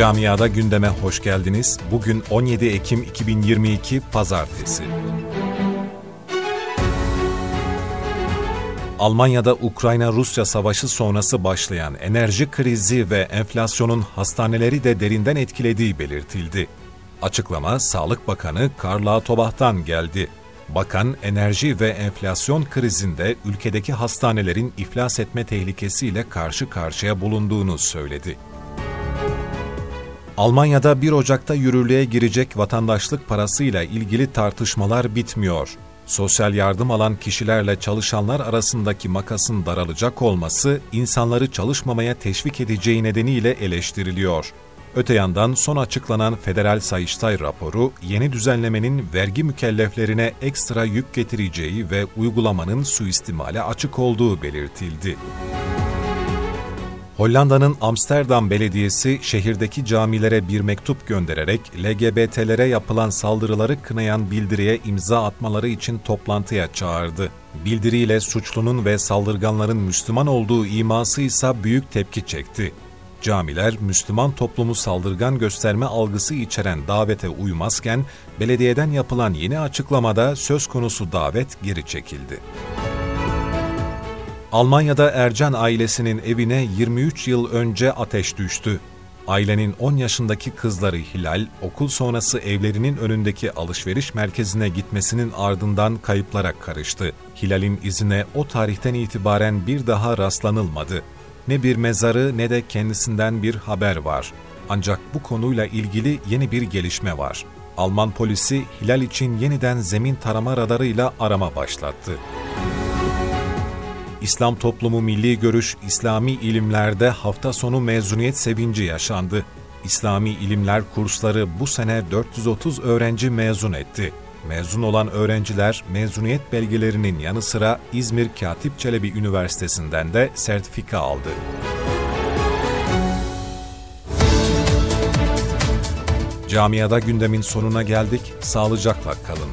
Camiada gündeme hoş geldiniz. Bugün 17 Ekim 2022 Pazartesi. Almanya'da Ukrayna-Rusya savaşı sonrası başlayan enerji krizi ve enflasyonun hastaneleri de derinden etkilediği belirtildi. Açıklama Sağlık Bakanı Karla Tobah'tan geldi. Bakan, enerji ve enflasyon krizinde ülkedeki hastanelerin iflas etme tehlikesiyle karşı karşıya bulunduğunu söyledi. Almanya'da 1 Ocak'ta yürürlüğe girecek vatandaşlık parasıyla ilgili tartışmalar bitmiyor. Sosyal yardım alan kişilerle çalışanlar arasındaki makasın daralacak olması insanları çalışmamaya teşvik edeceği nedeniyle eleştiriliyor. Öte yandan son açıklanan Federal Sayıştay raporu yeni düzenlemenin vergi mükelleflerine ekstra yük getireceği ve uygulamanın suistimale açık olduğu belirtildi. Hollanda'nın Amsterdam Belediyesi şehirdeki camilere bir mektup göndererek LGBT'lere yapılan saldırıları kınayan bildiriye imza atmaları için toplantıya çağırdı. Bildiriyle suçlunun ve saldırganların Müslüman olduğu iması ise büyük tepki çekti. Camiler Müslüman toplumu saldırgan gösterme algısı içeren davete uymazken belediyeden yapılan yeni açıklamada söz konusu davet geri çekildi. Almanya'da Ercan ailesinin evine 23 yıl önce ateş düştü. Ailenin 10 yaşındaki kızları Hilal, okul sonrası evlerinin önündeki alışveriş merkezine gitmesinin ardından kayıplara karıştı. Hilal'in izine o tarihten itibaren bir daha rastlanılmadı. Ne bir mezarı ne de kendisinden bir haber var. Ancak bu konuyla ilgili yeni bir gelişme var. Alman polisi Hilal için yeniden zemin tarama radarıyla arama başlattı. İslam Toplumu Milli Görüş İslami İlimler'de hafta sonu mezuniyet sevinci yaşandı. İslami İlimler kursları bu sene 430 öğrenci mezun etti. Mezun olan öğrenciler mezuniyet belgelerinin yanı sıra İzmir Katip Çelebi Üniversitesi'nden de sertifika aldı. Camiada gündemin sonuna geldik. Sağlıcakla kalın.